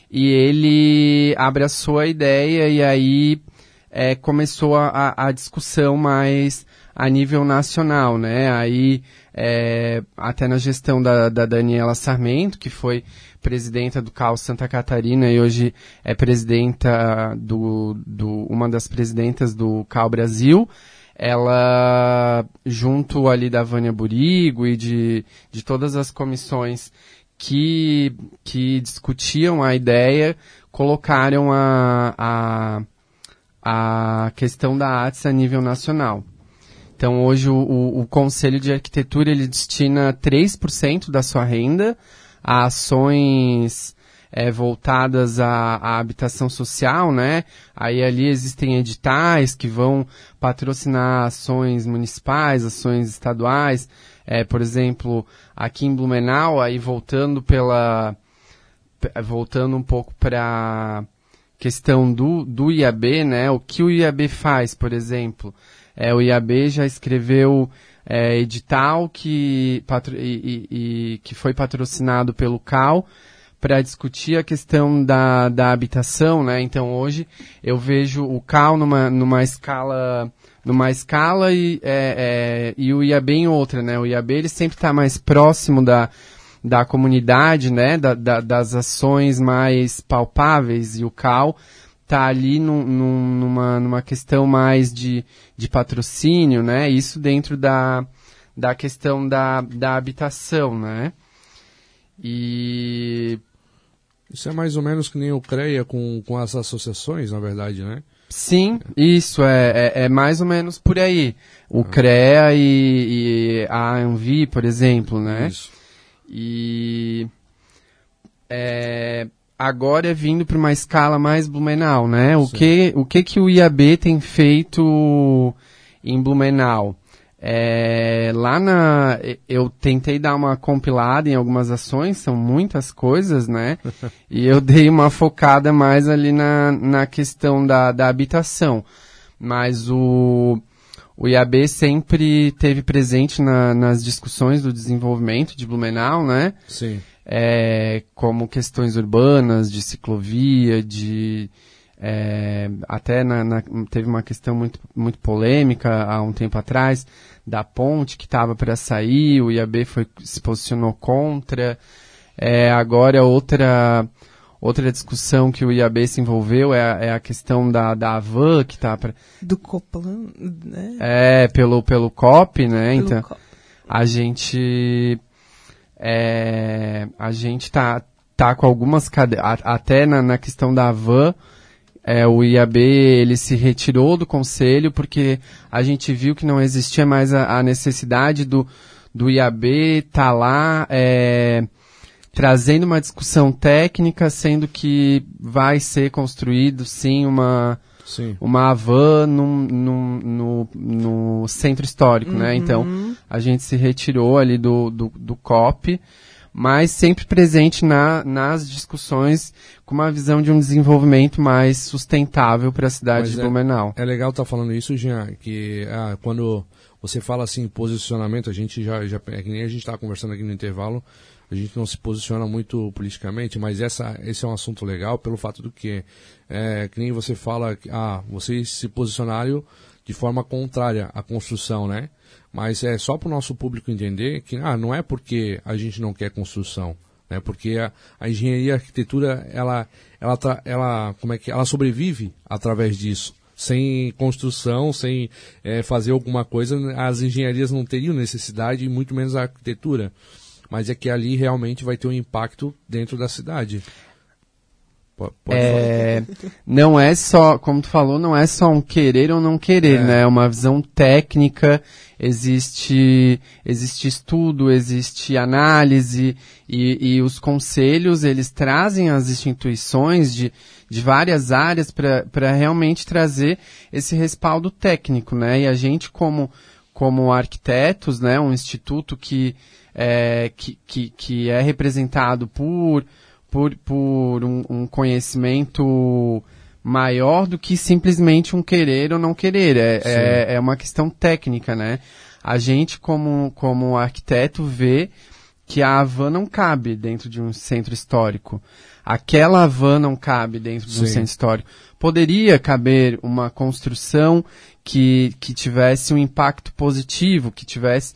e ele abraçou a ideia e aí é, começou a, a, discussão mais a nível nacional, né? Aí é, até na gestão da, da Daniela Sarmento, que foi presidenta do CAL Santa Catarina e hoje é presidenta do, do uma das presidentas do CAL Brasil, ela junto ali da Vânia Burigo e de, de todas as comissões que, que discutiam a ideia colocaram a, a, a questão da ATS a nível nacional. Então, hoje, o, o, o Conselho de Arquitetura ele destina 3% da sua renda a ações é, voltadas à, à, habitação social, né? Aí ali existem editais que vão patrocinar ações municipais, ações estaduais, é, por exemplo, aqui em Blumenau, aí voltando pela voltando um pouco para questão do, do IAB, né? O que o IAB faz, por exemplo? É, o IAB já escreveu é, edital que, patro, e, e, e, que foi patrocinado pelo CAL para discutir a questão da, da habitação, né? Então hoje eu vejo o CAL numa, numa escala numa escala e, é, é, e o IAB em outra, né? O IAB ele sempre está mais próximo da, da comunidade, né? Da, da, das ações mais palpáveis e o CAL está ali num, num, numa, numa questão mais de, de patrocínio, né? Isso dentro da, da questão da, da habitação, né? E... Isso é mais ou menos que nem o CREA com, com as associações, na verdade, né? Sim, isso é, é, é, mais ou menos por aí. O ah. CREA e, e, a Anvi, por exemplo, né? Isso. E é, agora é vindo para uma escala mais Blumenau, né? O que, o que que o IAB tem feito em Blumenau? É, lá na. Eu tentei dar uma compilada em algumas ações, são muitas coisas, né? e eu dei uma focada mais ali na, na questão da, da habitação. Mas o, o IAB sempre teve presente na, nas discussões do desenvolvimento de Blumenau, né? Sim. É, como questões urbanas, de ciclovia, de. É, até na, na, teve uma questão muito, muito polêmica há um tempo atrás da ponte que estava para sair, o IAB foi, se posicionou contra. É, agora outra outra discussão que o IAB se envolveu é a, é a questão da, da Avan que está para do Coplan, né? É, pelo pelo COP, né? Pelo então COP. a gente é, a gente tá tá com algumas cade... até na, na questão da van, é, o IAB ele se retirou do conselho porque a gente viu que não existia mais a, a necessidade do, do IAB estar tá lá é, trazendo uma discussão técnica, sendo que vai ser construído sim uma Sim. uma van num, num, no, no centro histórico, uhum. né? Então a gente se retirou ali do, do, do COP mas sempre presente na, nas discussões com uma visão de um desenvolvimento mais sustentável para a cidade mas de é, Blumenau. É legal estar tá falando isso, Jean, que ah, quando você fala assim posicionamento, a gente já, já é que nem a gente estava conversando aqui no intervalo, a gente não se posiciona muito politicamente, mas essa, esse é um assunto legal pelo fato do que, é, que nem você fala, ah, vocês se posicionaram de forma contrária à construção, né? Mas é só para o nosso público entender que ah, não é porque a gente não quer construção, né? Porque a, a engenharia e a arquitetura ela, ela, ela, como é que ela sobrevive através disso. Sem construção, sem é, fazer alguma coisa, as engenharias não teriam necessidade, e muito menos a arquitetura. Mas é que ali realmente vai ter um impacto dentro da cidade. É, não é só, como tu falou, não é só um querer ou não querer, é. né? É uma visão técnica, existe, existe estudo, existe análise e, e os conselhos, eles trazem as instituições de, de várias áreas para realmente trazer esse respaldo técnico, né? E a gente como, como arquitetos, né? Um instituto que é, que, que, que é representado por por, por um, um conhecimento maior do que simplesmente um querer ou não querer. É, é, é, uma questão técnica, né? A gente, como, como arquiteto, vê que a van não cabe dentro de um centro histórico. Aquela van não cabe dentro de um centro histórico. Poderia caber uma construção que, que tivesse um impacto positivo, que tivesse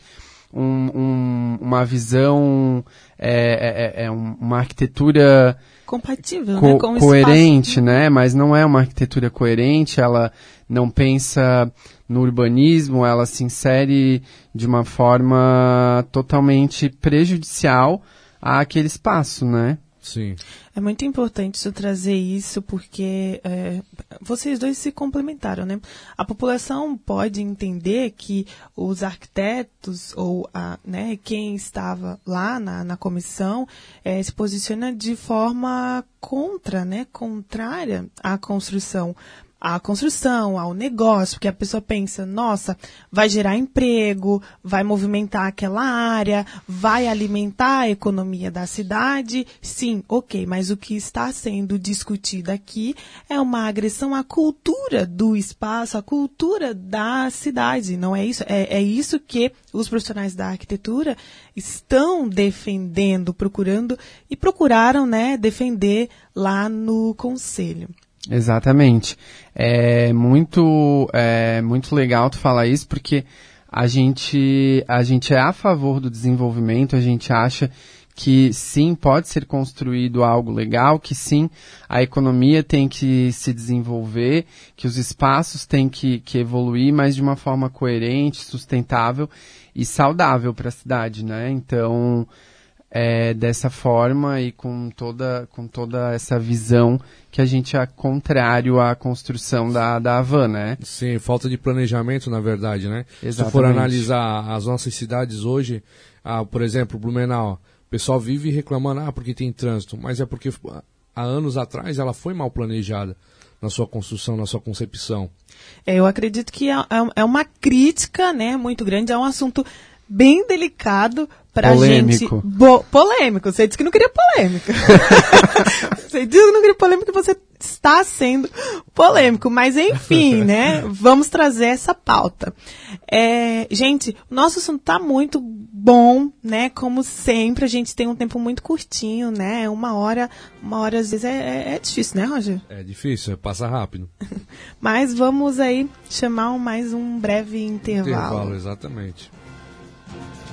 um, um, uma visão é, é, é, é uma arquitetura compatível, co né? Com coerente, né? Mas não é uma arquitetura coerente. Ela não pensa no urbanismo. Ela se insere de uma forma totalmente prejudicial àquele espaço, né? Sim. É muito importante isso trazer isso, porque é, vocês dois se complementaram, né? A população pode entender que os arquitetos ou a, né, quem estava lá na, na comissão é, se posiciona de forma contra, né? Contrária à construção à construção, ao negócio, porque a pessoa pensa, nossa, vai gerar emprego, vai movimentar aquela área, vai alimentar a economia da cidade. Sim, ok, mas o que está sendo discutido aqui é uma agressão à cultura do espaço, à cultura da cidade. Não é isso? É, é isso que os profissionais da arquitetura estão defendendo, procurando e procuraram, né, defender lá no conselho. Exatamente. É muito, é muito legal tu falar isso porque a gente, a gente é a favor do desenvolvimento, a gente acha que sim, pode ser construído algo legal, que sim, a economia tem que se desenvolver, que os espaços têm que, que evoluir, mas de uma forma coerente, sustentável e saudável para a cidade, né? Então, é, dessa forma e com toda, com toda essa visão que a gente é contrário à construção da, da Havan, né? Sim, falta de planejamento, na verdade, né? Exatamente. Se for analisar as nossas cidades hoje, ah, por exemplo, Blumenau, o pessoal vive reclamando, ah, porque tem trânsito, mas é porque há anos atrás ela foi mal planejada na sua construção, na sua concepção. É, eu acredito que é, é, é uma crítica, né, muito grande, é um assunto bem delicado pra polêmico. gente. Bo polêmico. Você disse que não queria polêmica. você disse que não queria polêmica e você está sendo polêmico. Mas enfim, né? Vamos trazer essa pauta. É, gente, o nosso assunto tá muito bom, né? Como sempre, a gente tem um tempo muito curtinho, né? Uma hora, uma hora às vezes é, é, é difícil, né, Roger? É difícil, passa rápido. Mas vamos aí chamar mais um breve intervalo. Intervalo, exatamente.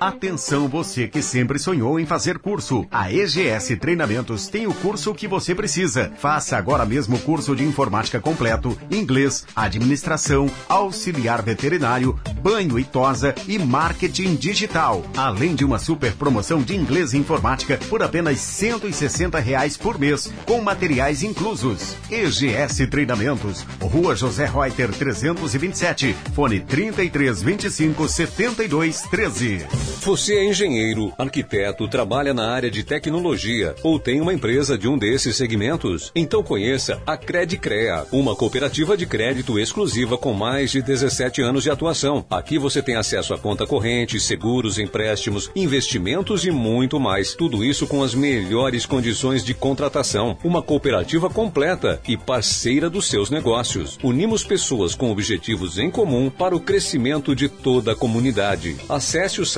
Atenção você que sempre sonhou em fazer curso. A EGS Treinamentos tem o curso que você precisa. Faça agora mesmo o curso de informática completo, inglês, administração, auxiliar veterinário, banho e tosa e marketing digital. Além de uma super promoção de inglês e informática por apenas 160 reais por mês, com materiais inclusos. EGS Treinamentos, Rua José Reuter 327, fone 3325 7213. Você é engenheiro, arquiteto, trabalha na área de tecnologia ou tem uma empresa de um desses segmentos? Então conheça a Credicrea, uma cooperativa de crédito exclusiva com mais de 17 anos de atuação. Aqui você tem acesso a conta corrente, seguros, empréstimos, investimentos e muito mais. Tudo isso com as melhores condições de contratação. Uma cooperativa completa e parceira dos seus negócios. Unimos pessoas com objetivos em comum para o crescimento de toda a comunidade. Acesse o site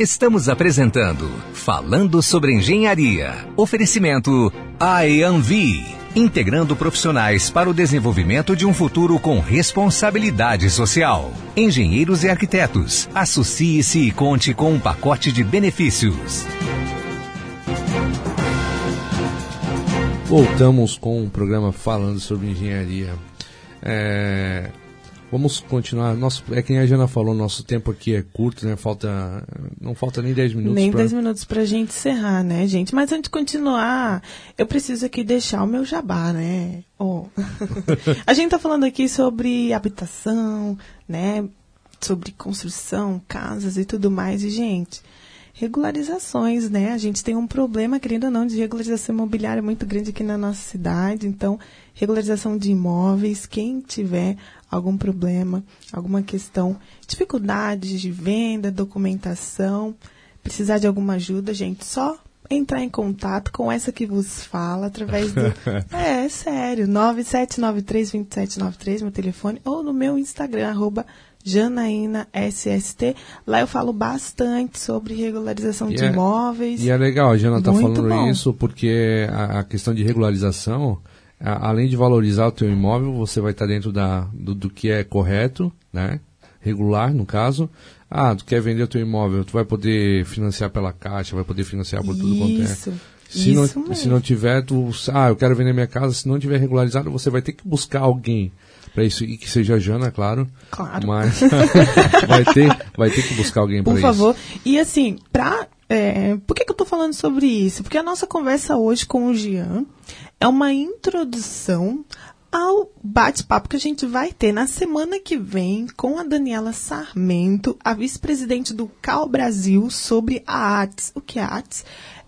Estamos apresentando Falando sobre Engenharia. Oferecimento IAMV, integrando profissionais para o desenvolvimento de um futuro com responsabilidade social. Engenheiros e arquitetos, associe-se e conte com um pacote de benefícios. Voltamos com o programa falando sobre engenharia. É, Vamos continuar. Nosso, é que a Jana falou, nosso tempo aqui é curto, né? Falta. Não falta nem 10 minutos. Nem pra... 10 minutos pra gente encerrar, né, gente? Mas antes de continuar, eu preciso aqui deixar o meu jabá, né? Oh. a gente tá falando aqui sobre habitação, né? Sobre construção, casas e tudo mais. E, gente, regularizações, né? A gente tem um problema, querendo ou não, de regularização imobiliária muito grande aqui na nossa cidade. Então, regularização de imóveis, quem tiver algum problema, alguma questão, dificuldades de venda, documentação, precisar de alguma ajuda, gente, só entrar em contato com essa que vos fala através do. é, é sério, 97932793, meu telefone, ou no meu Instagram, arroba Janaína SST. Lá eu falo bastante sobre regularização E de é- imóveis. E é legal, a Jana tá Muito falando bom. isso porque a, a questão de regularização, a- além de valorizar o teu imóvel, você vai estar dentro da, do, do que é correto, né? Regular, no caso. Ah, tu quer vender o teu imóvel, tu vai poder financiar pela caixa, vai poder financiar por tudo quanto é. Isso. Se isso não, mesmo. se não tiver, tu, ah, eu quero vender minha casa, se não tiver regularizado, você vai ter que buscar alguém para isso, e que seja a Jana, claro. Claro. Mas vai, ter, vai ter que buscar alguém para Por isso. favor. E assim, pra, é, por que, que eu tô falando sobre isso? Porque a nossa conversa hoje com o Jean é uma introdução ao bate-papo que a gente vai ter na semana que vem com a Daniela Sarmento, a vice-presidente do CAL Brasil, sobre a ATS. O que é a ATS?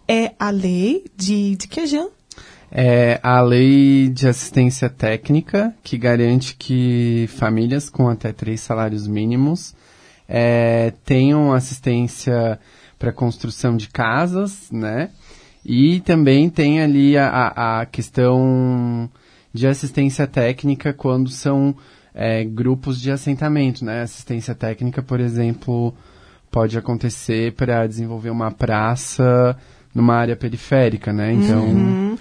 É a lei de, de que, Jean? É a lei de assistência técnica que garante que famílias com até três salários mínimos é, tenham assistência para construção de casas, né? E também tem ali a, a, questão de assistência técnica quando são é, grupos de assentamento, né? Assistência técnica, por exemplo, pode acontecer para desenvolver uma praça numa área periférica, né? Então, Uhum.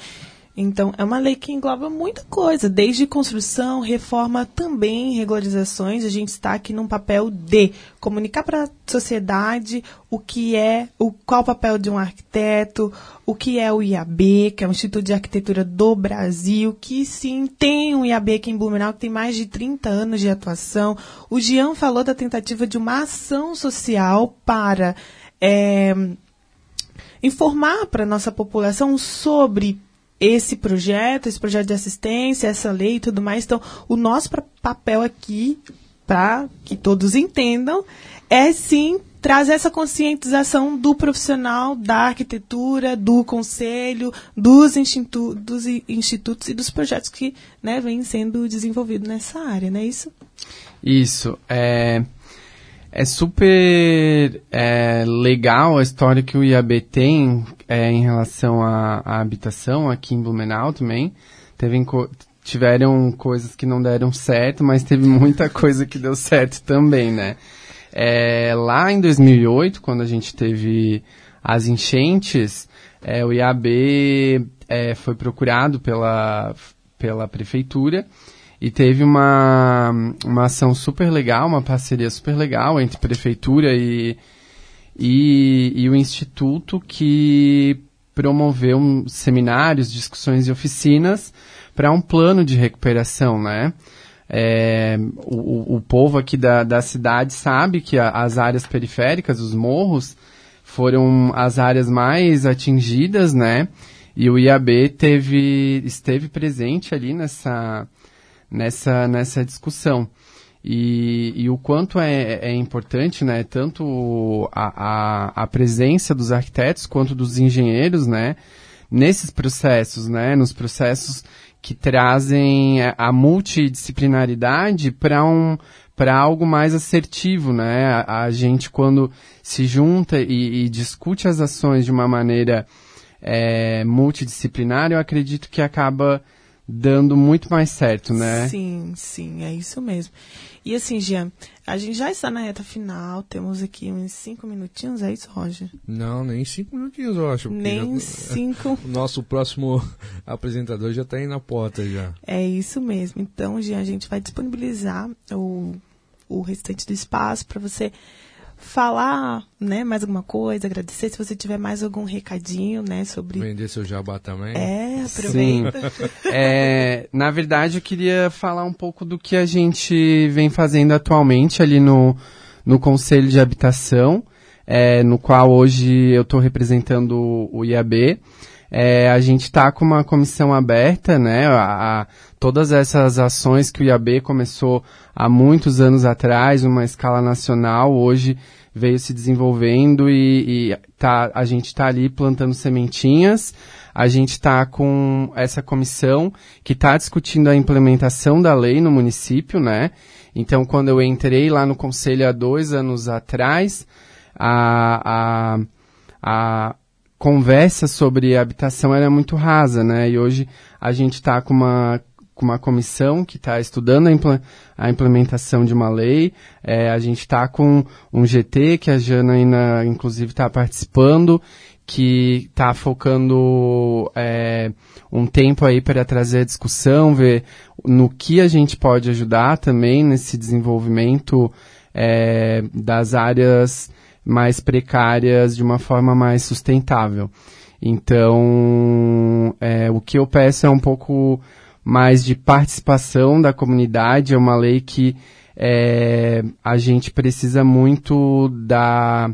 Então, é uma lei que engloba muita coisa, desde construção, reforma, também regularizações. A gente está aqui num papel de comunicar para a sociedade o que é, o, qual o papel de um arquiteto, o que é o IAB, que é o Instituto de Arquitetura do Brasil, que sim, tem um IAB aqui em Blumenau, que tem mais de 30 anos de atuação. O Jean falou da tentativa de uma ação social para. eh, informar para a nossa população sobre esse projeto, esse projeto de assistência, essa lei e tudo mais. Então, o nosso papel aqui para que todos entendam, é sim trazer essa conscientização do profissional da arquitetura, do conselho, dos, institu dos institutos e dos projetos que né, vêm sendo desenvolvidos nessa área, não é isso? Isso. É, é super é, legal a história que o IAB tem é, em relação à, à habitação aqui em Blumenau também. Teve, tiveram coisas que não deram certo, mas teve muita coisa que deu certo também, né? É, lá em 2008, quando a gente teve as enchentes, é, o IAB é, foi procurado pela, pela prefeitura e teve uma, uma ação super legal, uma parceria super legal entre prefeitura e, e, e o instituto que promoveu seminários, discussões e oficinas para um plano de recuperação, né? É, o, o, povo aqui da, da cidade sabe que a, as áreas periféricas, os morros, foram as áreas mais atingidas, né? E o IAB teve, esteve presente ali nessa, nessa, nessa discussão. E, e o quanto é, é importante, né? Tanto a, a, a presença dos arquitetos quanto dos engenheiros, né? Nesses processos, né? Nos processos que trazem a multidisciplinaridade para um para algo mais assertivo, né? A, a, gente quando se junta e, e, discute as ações de uma maneira é, multidisciplinar, eu acredito que acaba dando muito mais certo, né? Sim, sim, é isso mesmo. E assim, Jean, a gente já está na reta final, temos aqui uns cinco minutinhos, é isso, Roger? Não, nem cinco minutinhos, eu acho. Nem já, cinco. O nosso próximo apresentador já está aí na porta já. É isso mesmo. Então, Jean, a gente vai disponibilizar o, o restante do espaço para você falar, né, mais alguma coisa, agradecer se você tiver mais algum recadinho, né, sobre vender seu jabá também. É, aproveita. é, na verdade, eu queria falar um pouco do que a gente vem fazendo atualmente ali no no Conselho de Habitação, é, no qual hoje eu estou representando o IAB. É, a gente está com uma comissão aberta, né? A, a, todas essas ações que o IAB começou há muitos anos atrás, uma escala nacional, hoje veio se desenvolvendo e, e tá, a gente está ali plantando sementinhas. A gente está com essa comissão que está discutindo a implementação da lei no município, né? Então, quando eu entrei lá no conselho há dois anos atrás, a, a, a conversa sobre habitação era muito rasa, né? E hoje a gente está com uma com uma comissão que está estudando a, impl a, implementação de uma lei. É, a gente está com um GT que a Janaína, inclusive, está participando, que está focando é, um tempo aí para trazer a discussão, ver no que a gente pode ajudar também nesse desenvolvimento é, das áreas mais precárias de uma forma mais sustentável. Então, é, o que eu peço é um pouco mais de participação da comunidade. É uma lei que é, a gente precisa muito da,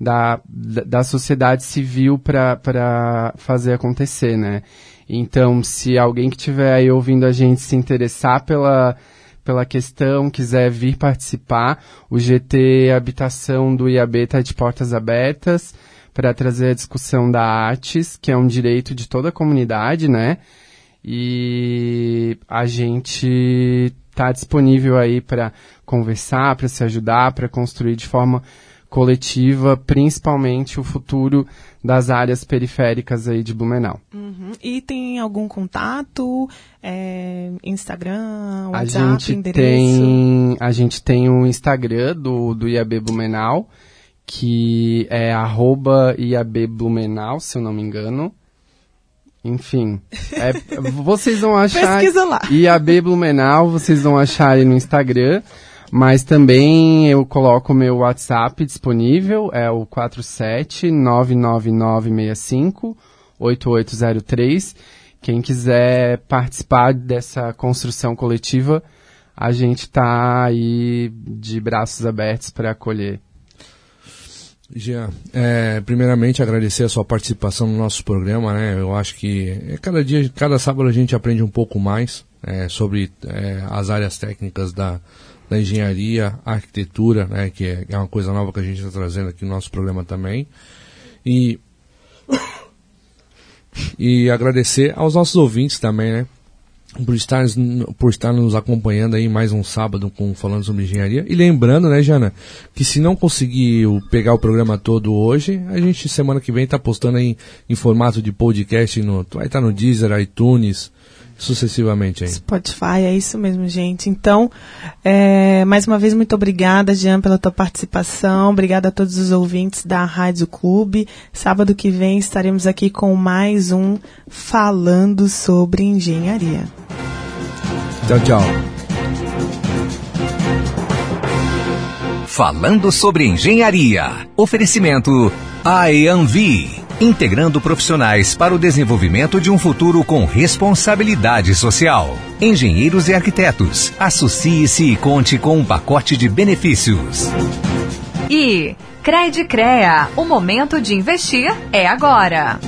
da, da sociedade civil para fazer acontecer, né? Então, se alguém que estiver aí ouvindo a gente se interessar pela, pela questão, quiser vir participar, o GT Habitação do IAB está de portas abertas para trazer a discussão da artes, que é um direito de toda a comunidade, né? e a gente está disponível aí para conversar, para se ajudar, para construir de forma coletiva, principalmente o futuro das áreas periféricas aí de Blumenau. Uhum. E tem algum contato, é, Instagram, WhatsApp, a gente endereço? Tem, a gente tem o um Instagram do, do IAB Blumenau, que é arroba IAB Blumenau, se eu não me engano. Enfim, é, vocês vão achar. Pesquisa lá. IAB Blumenau, vocês vão achar aí no Instagram. Mas também eu coloco o meu WhatsApp disponível, é o 4799965 8803. Quem quiser participar dessa construção coletiva, a gente está aí de braços abertos para acolher. Jean, é, primeiramente agradecer a sua participação no nosso programa, né? Eu acho que é, cada dia, cada sábado a gente aprende um pouco mais é, sobre é, as áreas técnicas da, da engenharia, arquitetura, né, que é, é uma coisa nova que a gente está trazendo aqui no nosso programa também. E, e agradecer aos nossos ouvintes também, né? Por estar, por estar nos acompanhando aí mais um sábado com falando sobre engenharia. E lembrando, né, Jana, que se não conseguiu pegar o programa todo hoje, a gente semana que vem está postando aí em formato de podcast no. Vai estar tá no Deezer, iTunes, sucessivamente aí. Spotify, é isso mesmo, gente. Então, é, mais uma vez, muito obrigada, Jean, pela tua participação. Obrigada a todos os ouvintes da Rádio Clube. Sábado que vem estaremos aqui com mais um Falando sobre Engenharia. Tchau, tchau. Falando sobre Engenharia. Oferecimento IAMV integrando profissionais para o desenvolvimento de um futuro com responsabilidade social. Engenheiros e arquitetos, associe-se e conte com um pacote de benefícios. E Cred Crea, o momento de investir é agora.